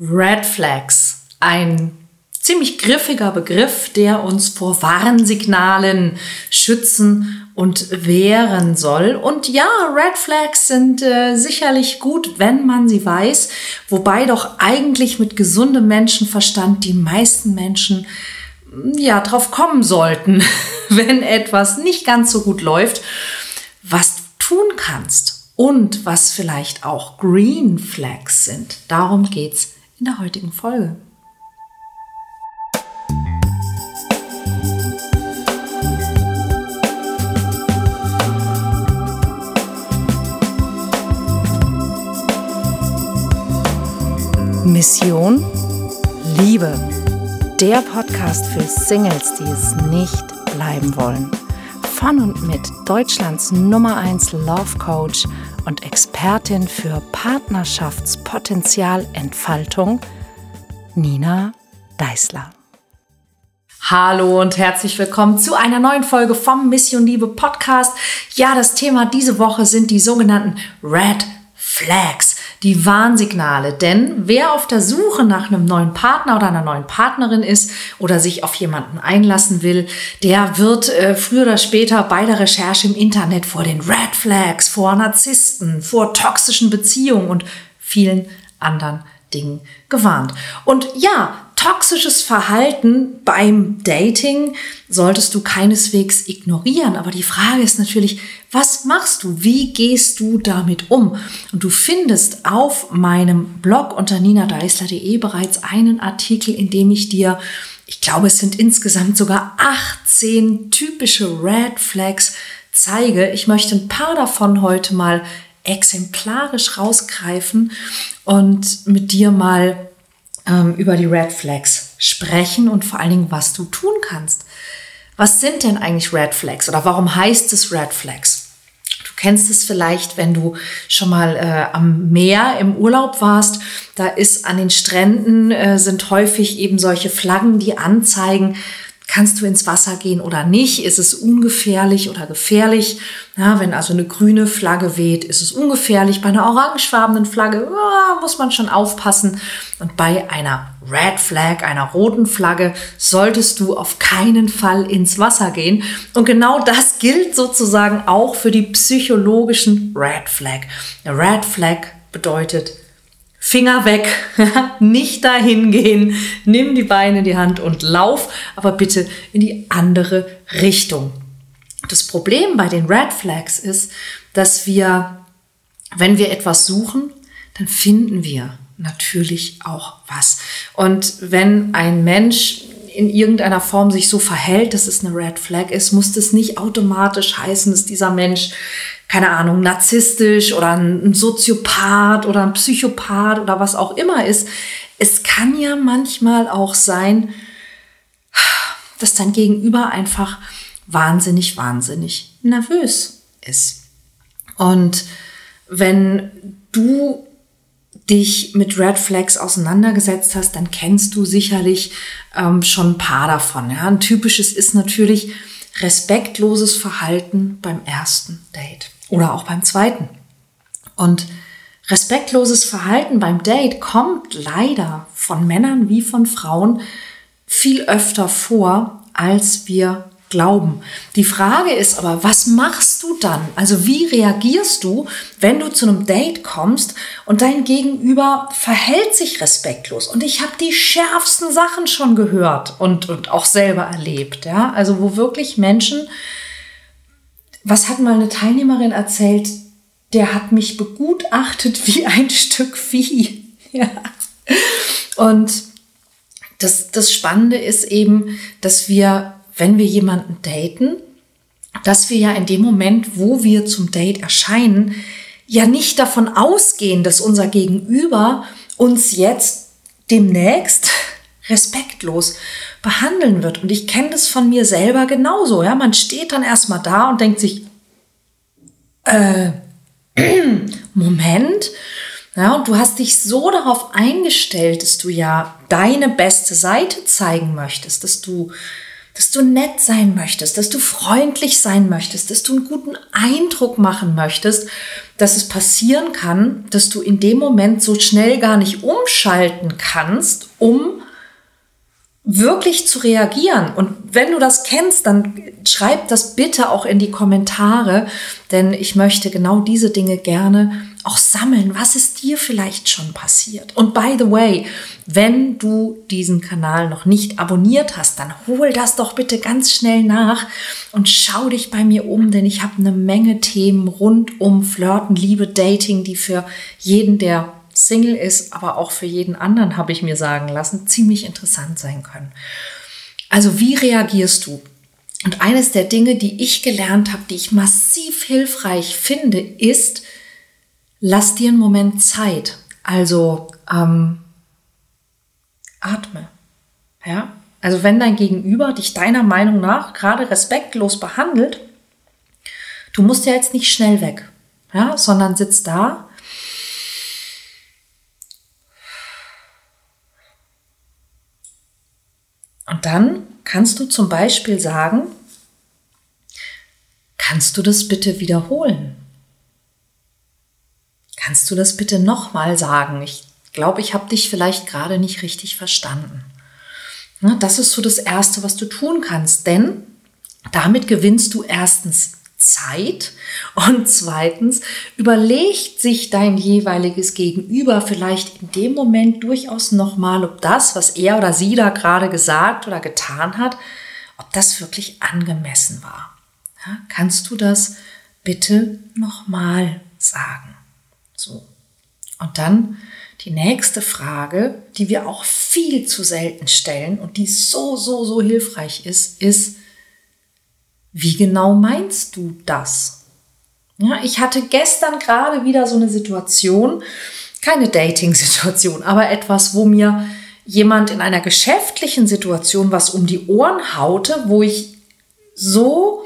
Red Flags, ein ziemlich griffiger Begriff, der uns vor Warnsignalen schützen und wehren soll. Und ja, Red Flags sind äh, sicherlich gut, wenn man sie weiß, wobei doch eigentlich mit gesundem Menschenverstand die meisten Menschen ja drauf kommen sollten, wenn etwas nicht ganz so gut läuft, was du tun kannst und was vielleicht auch Green Flags sind. Darum geht's in der heutigen Folge. Mission Liebe. Der Podcast für Singles, die es nicht bleiben wollen. Von und mit Deutschlands Nummer 1 Love Coach und Expertin für Partnerschaftspotenzialentfaltung, Nina Deißler. Hallo und herzlich willkommen zu einer neuen Folge vom Mission Liebe Podcast. Ja, das Thema diese Woche sind die sogenannten Red Flags, die Warnsignale. Denn wer auf der Suche nach einem neuen Partner oder einer neuen Partnerin ist oder sich auf jemanden einlassen will, der wird äh, früher oder später bei der Recherche im Internet vor den Red Flags, vor Narzissten, vor toxischen Beziehungen und vielen anderen Dingen gewarnt. Und ja, toxisches Verhalten beim Dating solltest du keineswegs ignorieren. Aber die Frage ist natürlich, was machst du? Wie gehst du damit um? Und du findest auf meinem Blog unter ninadeisler.de bereits einen Artikel, in dem ich dir, ich glaube, es sind insgesamt sogar 18 typische Red Flags zeige. Ich möchte ein paar davon heute mal exemplarisch rausgreifen und mit dir mal ähm, über die Red Flags sprechen und vor allen Dingen, was du tun kannst. Was sind denn eigentlich Red Flags oder warum heißt es Red Flags? Du kennst es vielleicht, wenn du schon mal äh, am Meer im Urlaub warst. Da ist an den Stränden äh, sind häufig eben solche Flaggen, die anzeigen, kannst du ins Wasser gehen oder nicht? Ist es ungefährlich oder gefährlich? Ja, wenn also eine grüne Flagge weht, ist es ungefährlich. Bei einer orangefarbenen Flagge oh, muss man schon aufpassen. Und bei einer Red Flag, einer roten Flagge, solltest du auf keinen Fall ins Wasser gehen. Und genau das gilt sozusagen auch für die psychologischen Red Flag. Eine Red Flag bedeutet Finger weg, nicht dahin gehen, nimm die Beine in die Hand und lauf, aber bitte in die andere Richtung. Das Problem bei den Red Flags ist, dass wir, wenn wir etwas suchen, dann finden wir natürlich auch was. Und wenn ein Mensch in irgendeiner Form sich so verhält, dass es eine Red Flag ist, muss das nicht automatisch heißen, dass dieser Mensch keine Ahnung, narzisstisch oder ein Soziopath oder ein Psychopath oder was auch immer ist. Es kann ja manchmal auch sein, dass dein Gegenüber einfach wahnsinnig, wahnsinnig nervös ist. Und wenn du dich mit Red Flags auseinandergesetzt hast, dann kennst du sicherlich ähm, schon ein paar davon. Ja? Ein typisches ist natürlich respektloses Verhalten beim ersten Date. Oder auch beim zweiten. Und respektloses Verhalten beim Date kommt leider von Männern wie von Frauen viel öfter vor, als wir glauben. Die Frage ist aber, was machst du dann? Also wie reagierst du, wenn du zu einem Date kommst und dein Gegenüber verhält sich respektlos? Und ich habe die schärfsten Sachen schon gehört und, und auch selber erlebt. Ja? Also wo wirklich Menschen was hat mal eine Teilnehmerin erzählt? Der hat mich begutachtet wie ein Stück Vieh. Ja. Und das, das Spannende ist eben, dass wir, wenn wir jemanden daten, dass wir ja in dem Moment, wo wir zum Date erscheinen, ja nicht davon ausgehen, dass unser Gegenüber uns jetzt demnächst respektlos behandeln wird. Und ich kenne das von mir selber genauso. Ja, man steht dann erstmal da und denkt sich, äh, Moment. Ja, und du hast dich so darauf eingestellt, dass du ja deine beste Seite zeigen möchtest, dass du, dass du nett sein möchtest, dass du freundlich sein möchtest, dass du einen guten Eindruck machen möchtest, dass es passieren kann, dass du in dem Moment so schnell gar nicht umschalten kannst, um wirklich zu reagieren. Und wenn du das kennst, dann schreib das bitte auch in die Kommentare, denn ich möchte genau diese Dinge gerne auch sammeln. Was ist dir vielleicht schon passiert? Und by the way, wenn du diesen Kanal noch nicht abonniert hast, dann hol das doch bitte ganz schnell nach und schau dich bei mir um, denn ich habe eine Menge Themen rund um Flirten, Liebe, Dating, die für jeden, der Single ist, aber auch für jeden anderen, habe ich mir sagen lassen, ziemlich interessant sein können. Also wie reagierst du? Und eines der Dinge, die ich gelernt habe, die ich massiv hilfreich finde, ist, lass dir einen Moment Zeit. Also ähm, atme. Ja? Also wenn dein Gegenüber dich deiner Meinung nach gerade respektlos behandelt, du musst ja jetzt nicht schnell weg, ja, sondern sitzt da Und dann kannst du zum Beispiel sagen, kannst du das bitte wiederholen? Kannst du das bitte nochmal sagen? Ich glaube, ich habe dich vielleicht gerade nicht richtig verstanden. Das ist so das Erste, was du tun kannst, denn damit gewinnst du erstens Zeit und zweitens überlegt sich dein jeweiliges Gegenüber vielleicht in dem Moment durchaus nochmal, ob das, was er oder sie da gerade gesagt oder getan hat, ob das wirklich angemessen war. Ja, kannst du das bitte nochmal sagen? So. Und dann die nächste Frage, die wir auch viel zu selten stellen und die so, so, so hilfreich ist, ist, wie genau meinst du das? Ja, ich hatte gestern gerade wieder so eine Situation, keine Dating-Situation, aber etwas, wo mir jemand in einer geschäftlichen Situation was um die Ohren haute, wo ich so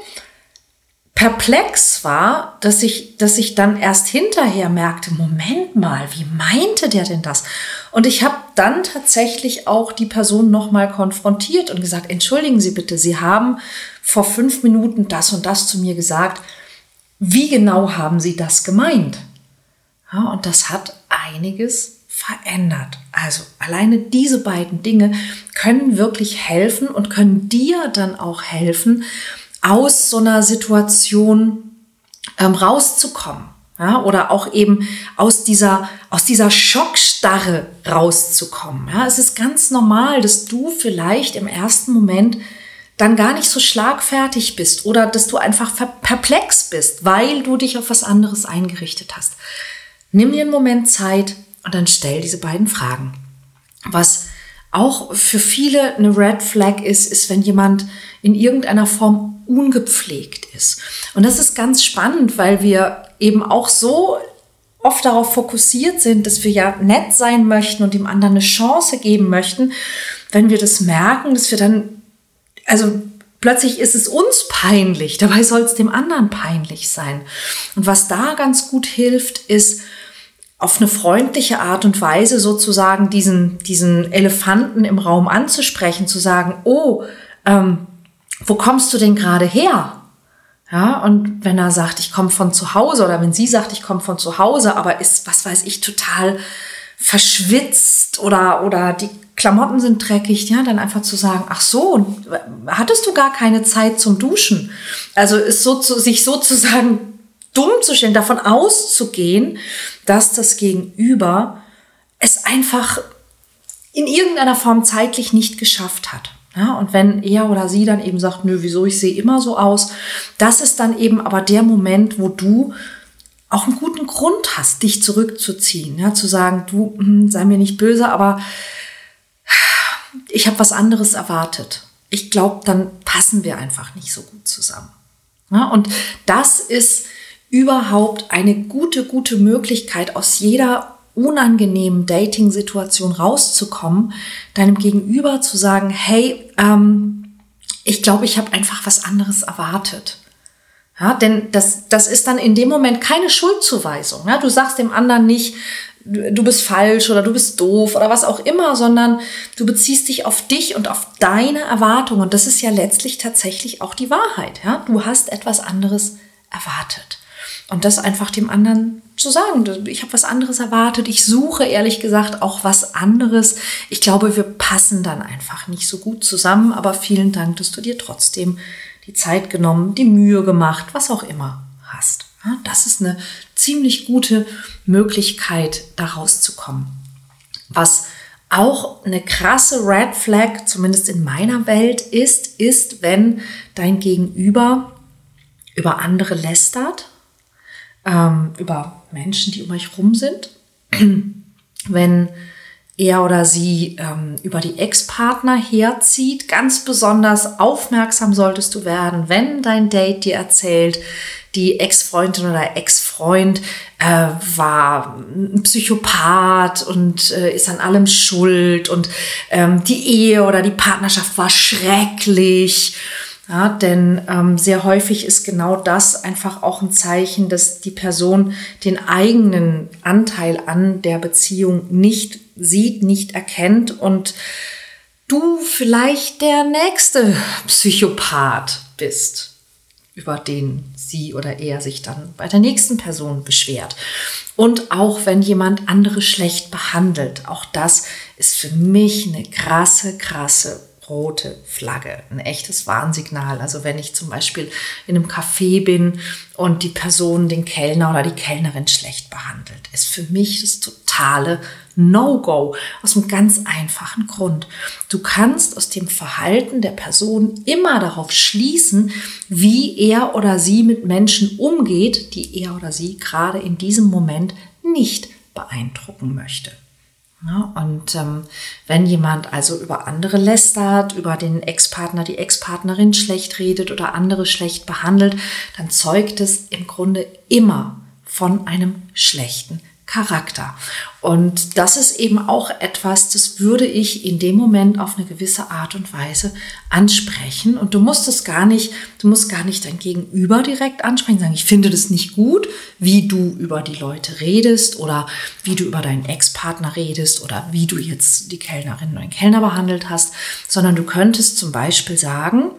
perplex war, dass ich, dass ich dann erst hinterher merkte, Moment mal, wie meinte der denn das? Und ich habe dann tatsächlich auch die Person nochmal konfrontiert und gesagt, entschuldigen Sie bitte, Sie haben vor fünf Minuten das und das zu mir gesagt. Wie genau haben Sie das gemeint? Ja, und das hat einiges verändert. Also alleine diese beiden Dinge können wirklich helfen und können dir dann auch helfen, aus so einer Situation ähm, rauszukommen. Ja, oder auch eben aus dieser, aus dieser Schockstarre rauszukommen. Ja, es ist ganz normal, dass du vielleicht im ersten Moment dann gar nicht so schlagfertig bist oder dass du einfach perplex bist, weil du dich auf was anderes eingerichtet hast. Nimm dir einen Moment Zeit und dann stell diese beiden Fragen. Was auch für viele eine Red Flag ist, ist, wenn jemand in irgendeiner Form ungepflegt ist. Und das ist ganz spannend, weil wir eben auch so oft darauf fokussiert sind, dass wir ja nett sein möchten und dem anderen eine Chance geben möchten, wenn wir das merken, dass wir dann also plötzlich ist es uns peinlich, dabei soll es dem anderen peinlich sein. Und was da ganz gut hilft, ist auf eine freundliche Art und Weise sozusagen diesen, diesen Elefanten im Raum anzusprechen, zu sagen, oh, ähm, wo kommst du denn gerade her? Ja, und wenn er sagt, ich komme von zu Hause oder wenn sie sagt, ich komme von zu Hause, aber ist, was weiß ich, total verschwitzt oder, oder die Klamotten sind dreckig, ja, dann einfach zu sagen, ach so, hattest du gar keine Zeit zum Duschen? Also ist so zu, sich sozusagen dumm zu stellen, davon auszugehen, dass das Gegenüber es einfach in irgendeiner Form zeitlich nicht geschafft hat. Ja, und wenn er oder sie dann eben sagt, nö, wieso, ich sehe immer so aus, das ist dann eben aber der Moment, wo du auch einen guten Grund hast, dich zurückzuziehen, ja, zu sagen, du, hm, sei mir nicht böse, aber ich habe was anderes erwartet. Ich glaube, dann passen wir einfach nicht so gut zusammen. Ja, und das ist überhaupt eine gute, gute Möglichkeit, aus jeder unangenehmen Dating-Situation rauszukommen, deinem Gegenüber zu sagen, hey, ähm, ich glaube, ich habe einfach was anderes erwartet. Ja, denn das, das ist dann in dem Moment keine Schuldzuweisung. Ja? Du sagst dem anderen nicht, du bist falsch oder du bist doof oder was auch immer, sondern du beziehst dich auf dich und auf deine Erwartungen. Und das ist ja letztlich tatsächlich auch die Wahrheit. Ja? Du hast etwas anderes erwartet. Und das einfach dem anderen zu sagen. Ich habe was anderes erwartet. Ich suche ehrlich gesagt auch was anderes. Ich glaube, wir passen dann einfach nicht so gut zusammen. Aber vielen Dank, dass du dir trotzdem die Zeit genommen, die Mühe gemacht, was auch immer hast. Das ist eine ziemlich gute Möglichkeit, da rauszukommen. Was auch eine krasse Red Flag, zumindest in meiner Welt, ist, ist, wenn dein Gegenüber über andere lästert, ähm, über Menschen, die um euch rum sind. wenn er oder sie ähm, über die Ex-Partner herzieht. Ganz besonders aufmerksam solltest du werden, wenn dein Date dir erzählt, die Ex-Freundin oder Ex-Freund äh, war ein Psychopath und äh, ist an allem schuld und ähm, die Ehe oder die Partnerschaft war schrecklich. Ja, denn ähm, sehr häufig ist genau das einfach auch ein Zeichen, dass die Person den eigenen Anteil an der Beziehung nicht sieht, nicht erkennt und du vielleicht der nächste Psychopath bist über den sie oder er sich dann bei der nächsten Person beschwert. Und auch wenn jemand andere schlecht behandelt, auch das ist für mich eine krasse, krasse rote Flagge, ein echtes Warnsignal. Also wenn ich zum Beispiel in einem Café bin und die Person den Kellner oder die Kellnerin schlecht behandelt, ist für mich das totale No-Go aus einem ganz einfachen Grund. Du kannst aus dem Verhalten der Person immer darauf schließen, wie er oder sie mit Menschen umgeht, die er oder sie gerade in diesem Moment nicht beeindrucken möchte. Ja, und ähm, wenn jemand also über andere lästert, über den Ex-Partner, die Ex-Partnerin schlecht redet oder andere schlecht behandelt, dann zeugt es im Grunde immer von einem schlechten Charakter. Und das ist eben auch etwas, das würde ich in dem Moment auf eine gewisse Art und Weise ansprechen. Und du musst es gar nicht, du musst gar nicht dein Gegenüber direkt ansprechen, sagen, ich finde das nicht gut, wie du über die Leute redest oder wie du über deinen Ex-Partner redest oder wie du jetzt die Kellnerin oder den Kellner behandelt hast, sondern du könntest zum Beispiel sagen,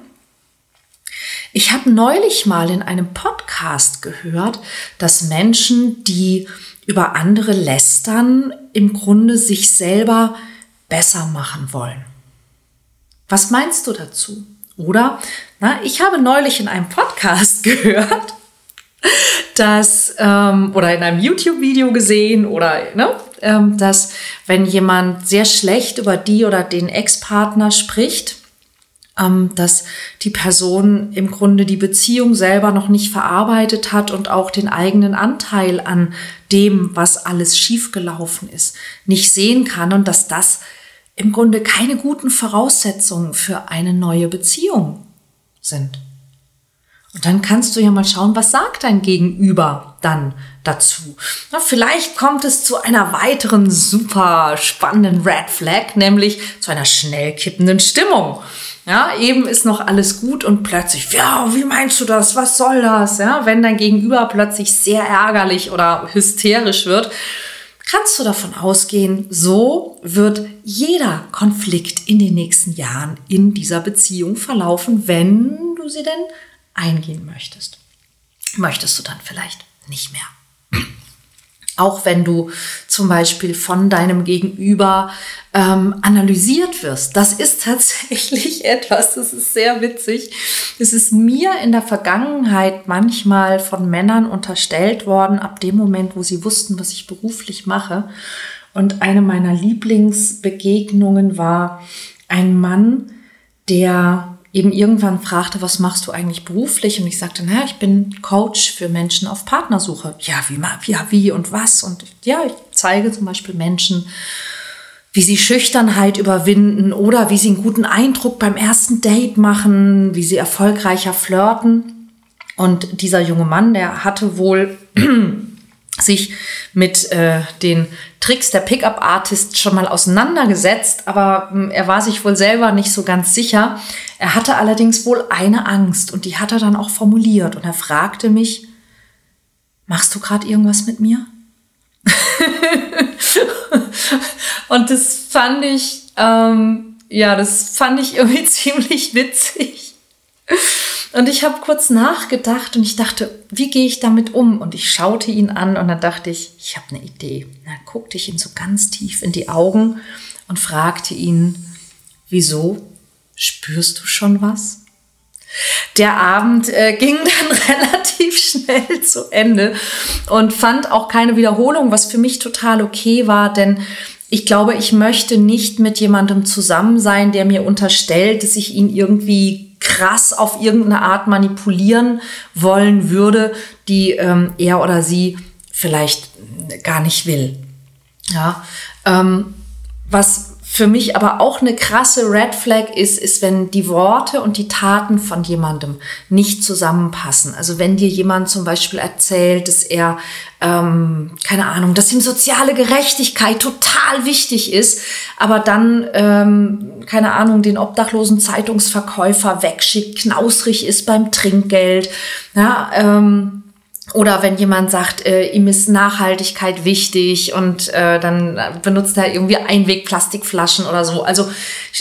ich habe neulich mal in einem Podcast gehört, dass Menschen, die über andere lästern, im Grunde sich selber besser machen wollen. Was meinst du dazu? Oder, na, ich habe neulich in einem Podcast gehört, dass, ähm, oder in einem YouTube-Video gesehen, oder, ne, ähm, dass wenn jemand sehr schlecht über die oder den Ex-Partner spricht, dass die Person im Grunde die Beziehung selber noch nicht verarbeitet hat und auch den eigenen Anteil an dem, was alles schiefgelaufen ist, nicht sehen kann und dass das im Grunde keine guten Voraussetzungen für eine neue Beziehung sind. Und dann kannst du ja mal schauen, was sagt dein Gegenüber dann dazu. Na, vielleicht kommt es zu einer weiteren super spannenden Red Flag, nämlich zu einer schnell kippenden Stimmung. Ja, eben ist noch alles gut und plötzlich, ja, wie meinst du das? Was soll das? Ja, wenn dein Gegenüber plötzlich sehr ärgerlich oder hysterisch wird, kannst du davon ausgehen, so wird jeder Konflikt in den nächsten Jahren in dieser Beziehung verlaufen, wenn du sie denn eingehen möchtest. Möchtest du dann vielleicht nicht mehr. Auch wenn du zum Beispiel von deinem Gegenüber ähm, analysiert wirst. Das ist tatsächlich etwas, das ist sehr witzig. Es ist mir in der Vergangenheit manchmal von Männern unterstellt worden, ab dem Moment, wo sie wussten, was ich beruflich mache. Und eine meiner Lieblingsbegegnungen war ein Mann, der eben irgendwann fragte, was machst du eigentlich beruflich? Und ich sagte, naja, ich bin Coach für Menschen auf Partnersuche. Ja, wie, ja, wie und was? Und ja, ich zeige zum Beispiel Menschen, wie sie Schüchternheit überwinden oder wie sie einen guten Eindruck beim ersten Date machen, wie sie erfolgreicher flirten. Und dieser junge Mann, der hatte wohl sich mit äh, den Tricks der Pickup-Artist schon mal auseinandergesetzt, aber äh, er war sich wohl selber nicht so ganz sicher. Er hatte allerdings wohl eine Angst und die hat er dann auch formuliert und er fragte mich, machst du gerade irgendwas mit mir? und das fand ich, ähm, ja, das fand ich irgendwie ziemlich witzig. Und ich habe kurz nachgedacht und ich dachte, wie gehe ich damit um? Und ich schaute ihn an und dann dachte ich, ich habe eine Idee. Dann guckte ich ihn so ganz tief in die Augen und fragte ihn, wieso? Spürst du schon was? Der Abend äh, ging dann relativ schnell zu Ende und fand auch keine Wiederholung, was für mich total okay war, denn ich glaube, ich möchte nicht mit jemandem zusammen sein, der mir unterstellt, dass ich ihn irgendwie krass auf irgendeine Art manipulieren wollen würde, die ähm, er oder sie vielleicht gar nicht will. Ja, ähm, was für mich aber auch eine krasse Red Flag ist, ist, wenn die Worte und die Taten von jemandem nicht zusammenpassen. Also wenn dir jemand zum Beispiel erzählt, dass er, ähm, keine Ahnung, dass ihm soziale Gerechtigkeit total wichtig ist, aber dann, ähm, keine Ahnung, den obdachlosen Zeitungsverkäufer wegschickt, knausrig ist beim Trinkgeld, ja, ähm, oder wenn jemand sagt, äh, ihm ist Nachhaltigkeit wichtig und äh, dann benutzt er irgendwie Einwegplastikflaschen oder so. Also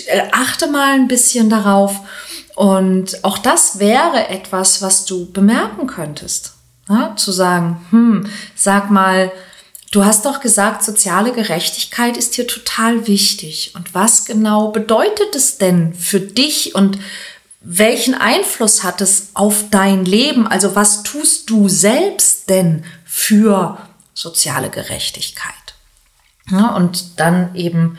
äh, achte mal ein bisschen darauf. Und auch das wäre etwas, was du bemerken könntest. Ja? Zu sagen, hm, sag mal, du hast doch gesagt, soziale Gerechtigkeit ist hier total wichtig. Und was genau bedeutet es denn für dich und welchen Einfluss hat es auf dein Leben? Also was tust du selbst denn für soziale Gerechtigkeit? Ja, und dann eben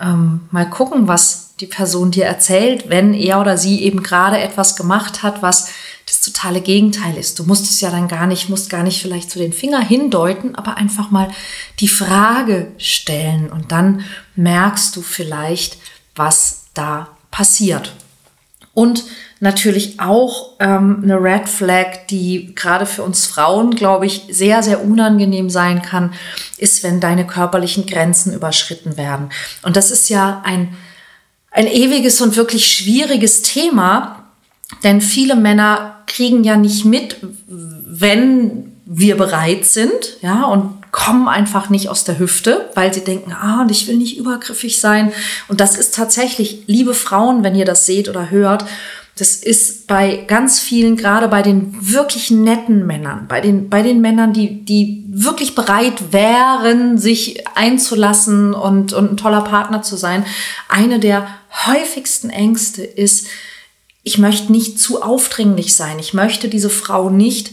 ähm, mal gucken, was die Person dir erzählt, wenn er oder sie eben gerade etwas gemacht hat, was das totale Gegenteil ist. Du musst es ja dann gar nicht, musst gar nicht vielleicht zu den Finger hindeuten, aber einfach mal die Frage stellen und dann merkst du vielleicht, was da passiert. Und natürlich auch ähm, eine Red Flag, die gerade für uns Frauen, glaube ich, sehr, sehr unangenehm sein kann, ist, wenn deine körperlichen Grenzen überschritten werden. Und das ist ja ein, ein ewiges und wirklich schwieriges Thema, denn viele Männer kriegen ja nicht mit, wenn wir bereit sind, ja, und kommen einfach nicht aus der Hüfte, weil sie denken, ah, und ich will nicht übergriffig sein. Und das ist tatsächlich, liebe Frauen, wenn ihr das seht oder hört, das ist bei ganz vielen, gerade bei den wirklich netten Männern, bei den, bei den Männern, die, die wirklich bereit wären, sich einzulassen und, und ein toller Partner zu sein, eine der häufigsten Ängste ist, ich möchte nicht zu aufdringlich sein. Ich möchte diese Frau nicht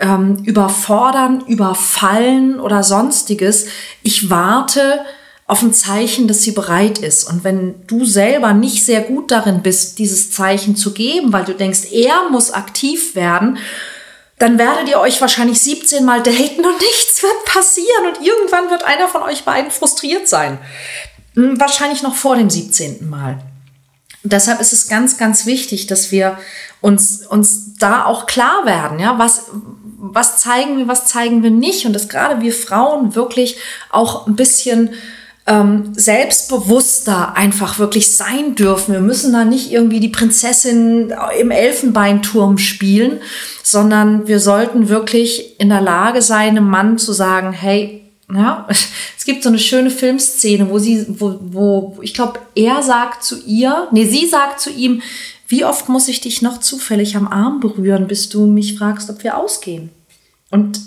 ähm, überfordern, überfallen oder sonstiges. Ich warte auf ein Zeichen, dass sie bereit ist. Und wenn du selber nicht sehr gut darin bist, dieses Zeichen zu geben, weil du denkst, er muss aktiv werden, dann werdet ihr euch wahrscheinlich 17 Mal daten und nichts wird passieren. Und irgendwann wird einer von euch beiden frustriert sein. Hm, wahrscheinlich noch vor dem 17. Mal. Deshalb ist es ganz, ganz wichtig, dass wir uns, uns da auch klar werden, ja, was, was zeigen wir, was zeigen wir nicht und dass gerade wir Frauen wirklich auch ein bisschen ähm, selbstbewusster einfach wirklich sein dürfen. Wir müssen da nicht irgendwie die Prinzessin im Elfenbeinturm spielen, sondern wir sollten wirklich in der Lage sein, einem Mann zu sagen, hey, ja, es gibt so eine schöne Filmszene, wo sie, wo, wo ich glaube, er sagt zu ihr, nee, sie sagt zu ihm, wie oft muss ich dich noch zufällig am Arm berühren, bis du mich fragst, ob wir ausgehen? Und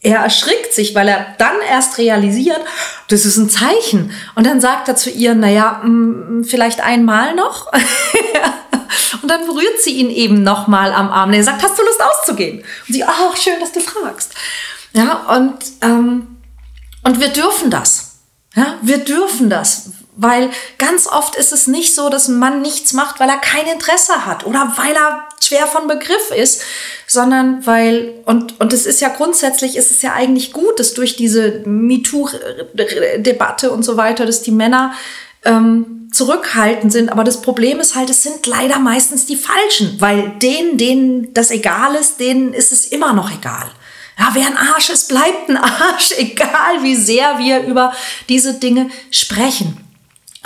er erschrickt sich, weil er dann erst realisiert, das ist ein Zeichen. Und dann sagt er zu ihr, naja, mm, vielleicht einmal noch. und dann berührt sie ihn eben nochmal am Arm. Und er sagt, hast du Lust auszugehen? Und sie, ach, schön, dass du fragst. Ja, und, ähm, und wir dürfen das. Ja, wir dürfen das, weil ganz oft ist es nicht so, dass ein Mann nichts macht, weil er kein Interesse hat oder weil er schwer von Begriff ist, sondern weil, und, und es ist ja grundsätzlich, ist es ja eigentlich gut, dass durch diese MeToo-Debatte und so weiter, dass die Männer ähm, zurückhaltend sind. Aber das Problem ist halt, es sind leider meistens die Falschen, weil denen, denen das egal ist, denen ist es immer noch egal. Ja, wer ein Arsch ist, bleibt ein Arsch, egal wie sehr wir über diese Dinge sprechen.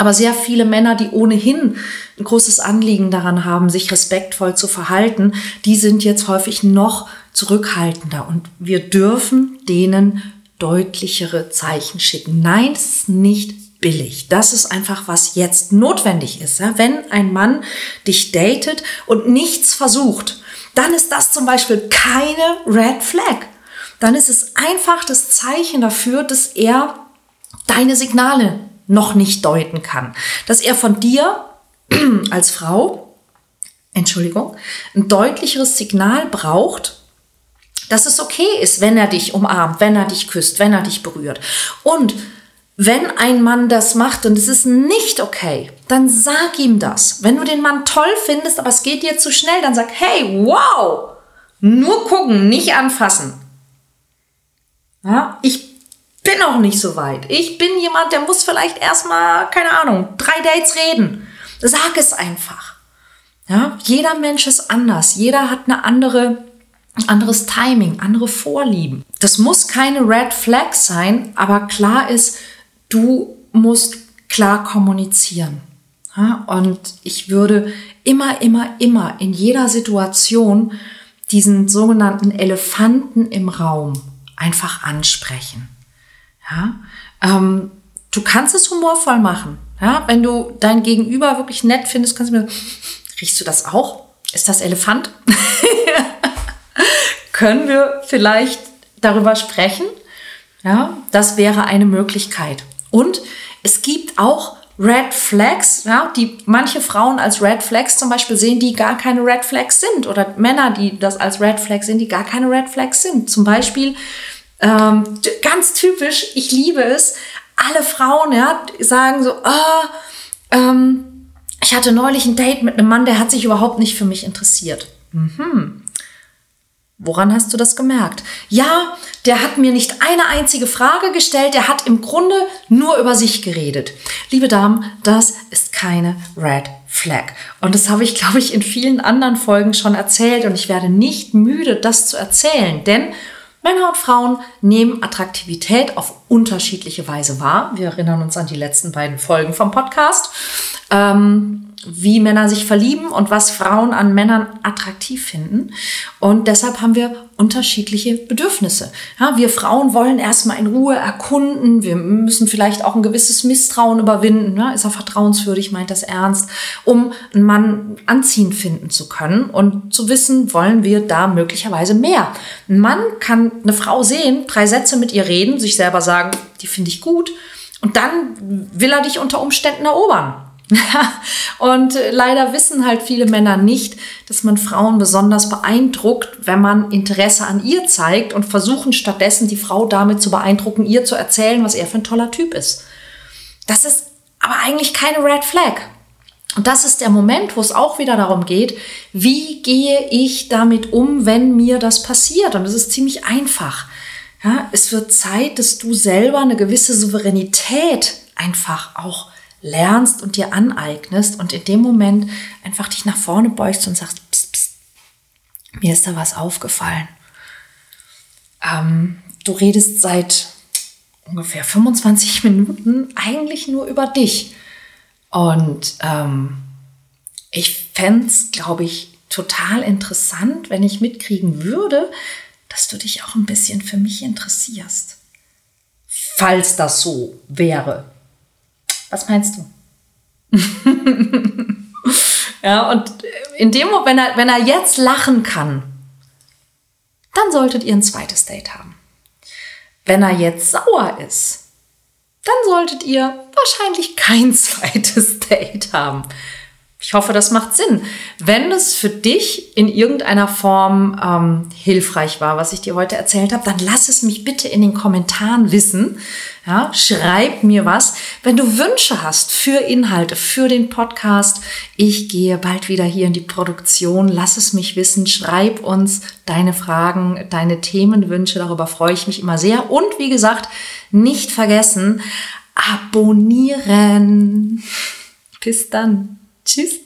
Aber sehr viele Männer, die ohnehin ein großes Anliegen daran haben, sich respektvoll zu verhalten, die sind jetzt häufig noch zurückhaltender. Und wir dürfen denen deutlichere Zeichen schicken. Nein, es ist nicht billig. Das ist einfach, was jetzt notwendig ist. Wenn ein Mann dich datet und nichts versucht, dann ist das zum Beispiel keine Red Flag. Dann ist es einfach das Zeichen dafür, dass er deine Signale noch nicht deuten kann. Dass er von dir als Frau, Entschuldigung, ein deutlicheres Signal braucht, dass es okay ist, wenn er dich umarmt, wenn er dich küsst, wenn er dich berührt. Und wenn ein Mann das macht und es ist nicht okay, dann sag ihm das. Wenn du den Mann toll findest, aber es geht dir zu schnell, dann sag, hey, wow, nur gucken, nicht anfassen. Ja, ich bin nicht so weit. Ich bin jemand, der muss vielleicht erstmal, keine Ahnung, drei Dates reden. Sag es einfach. Ja, jeder Mensch ist anders. Jeder hat eine andere anderes Timing, andere Vorlieben. Das muss keine Red Flag sein, aber klar ist, du musst klar kommunizieren. Ja, und ich würde immer, immer, immer in jeder Situation diesen sogenannten Elefanten im Raum einfach ansprechen. Ja, ähm, du kannst es humorvoll machen. Ja, wenn du dein Gegenüber wirklich nett findest, kannst du mir, riechst du das auch? Ist das Elefant? können wir vielleicht darüber sprechen? Ja, das wäre eine Möglichkeit. Und es gibt auch Red Flags, ja, die manche Frauen als Red Flags zum Beispiel sehen, die gar keine Red Flags sind. Oder Männer, die das als Red Flags sehen, die gar keine Red Flags sind. Zum Beispiel, ähm, ganz typisch, ich liebe es, alle Frauen ja, sagen so, ah, ähm, ich hatte neulich ein Date mit einem Mann, der hat sich überhaupt nicht für mich interessiert. Mhm. Woran hast du das gemerkt? Ja, der hat mir nicht eine einzige Frage gestellt, der hat im Grunde nur über sich geredet. Liebe Damen, das ist keine Red Flag. Und das habe ich, glaube ich, in vielen anderen Folgen schon erzählt und ich werde nicht müde, das zu erzählen, denn Männer und Frauen nehmen Attraktivität auf unterschiedliche Weise wahr. Wir erinnern uns an die letzten beiden Folgen vom Podcast. Ähm, wie Männer sich verlieben und was Frauen an Männern attraktiv finden. Und deshalb haben wir unterschiedliche Bedürfnisse. Ja, wir Frauen wollen erstmal in Ruhe erkunden. Wir müssen vielleicht auch ein gewisses Misstrauen überwinden. Ja, ist er vertrauenswürdig, meint das ernst, um einen Mann anziehend finden zu können und zu wissen, wollen wir da möglicherweise mehr. Ein Mann kann eine Frau sehen, drei Sätze mit ihr reden, sich selber sagen, die finde ich gut. Und dann will er dich unter Umständen erobern. und leider wissen halt viele Männer nicht, dass man Frauen besonders beeindruckt, wenn man Interesse an ihr zeigt und versuchen stattdessen die Frau damit zu beeindrucken, ihr zu erzählen, was er für ein toller Typ ist. Das ist aber eigentlich keine Red Flag. Und das ist der Moment, wo es auch wieder darum geht, wie gehe ich damit um, wenn mir das passiert? Und es ist ziemlich einfach. Ja, es wird Zeit, dass du selber eine gewisse Souveränität einfach auch lernst und dir aneignest und in dem Moment einfach dich nach vorne beugst und sagst, pst, pst, mir ist da was aufgefallen. Ähm, du redest seit ungefähr 25 Minuten eigentlich nur über dich. Und ähm, ich fände es, glaube ich, total interessant, wenn ich mitkriegen würde, dass du dich auch ein bisschen für mich interessierst. Falls das so wäre. Was meinst du? ja, und in dem Moment, wenn er, wenn er jetzt lachen kann, dann solltet ihr ein zweites Date haben. Wenn er jetzt sauer ist, dann solltet ihr wahrscheinlich kein zweites Date haben. Ich hoffe, das macht Sinn. Wenn es für dich in irgendeiner Form ähm, hilfreich war, was ich dir heute erzählt habe, dann lass es mich bitte in den Kommentaren wissen. Ja, schreib mir was. Wenn du Wünsche hast für Inhalte, für den Podcast, ich gehe bald wieder hier in die Produktion. Lass es mich wissen. Schreib uns deine Fragen, deine Themenwünsche. Darüber freue ich mich immer sehr. Und wie gesagt, nicht vergessen, abonnieren. Bis dann. Tschüss.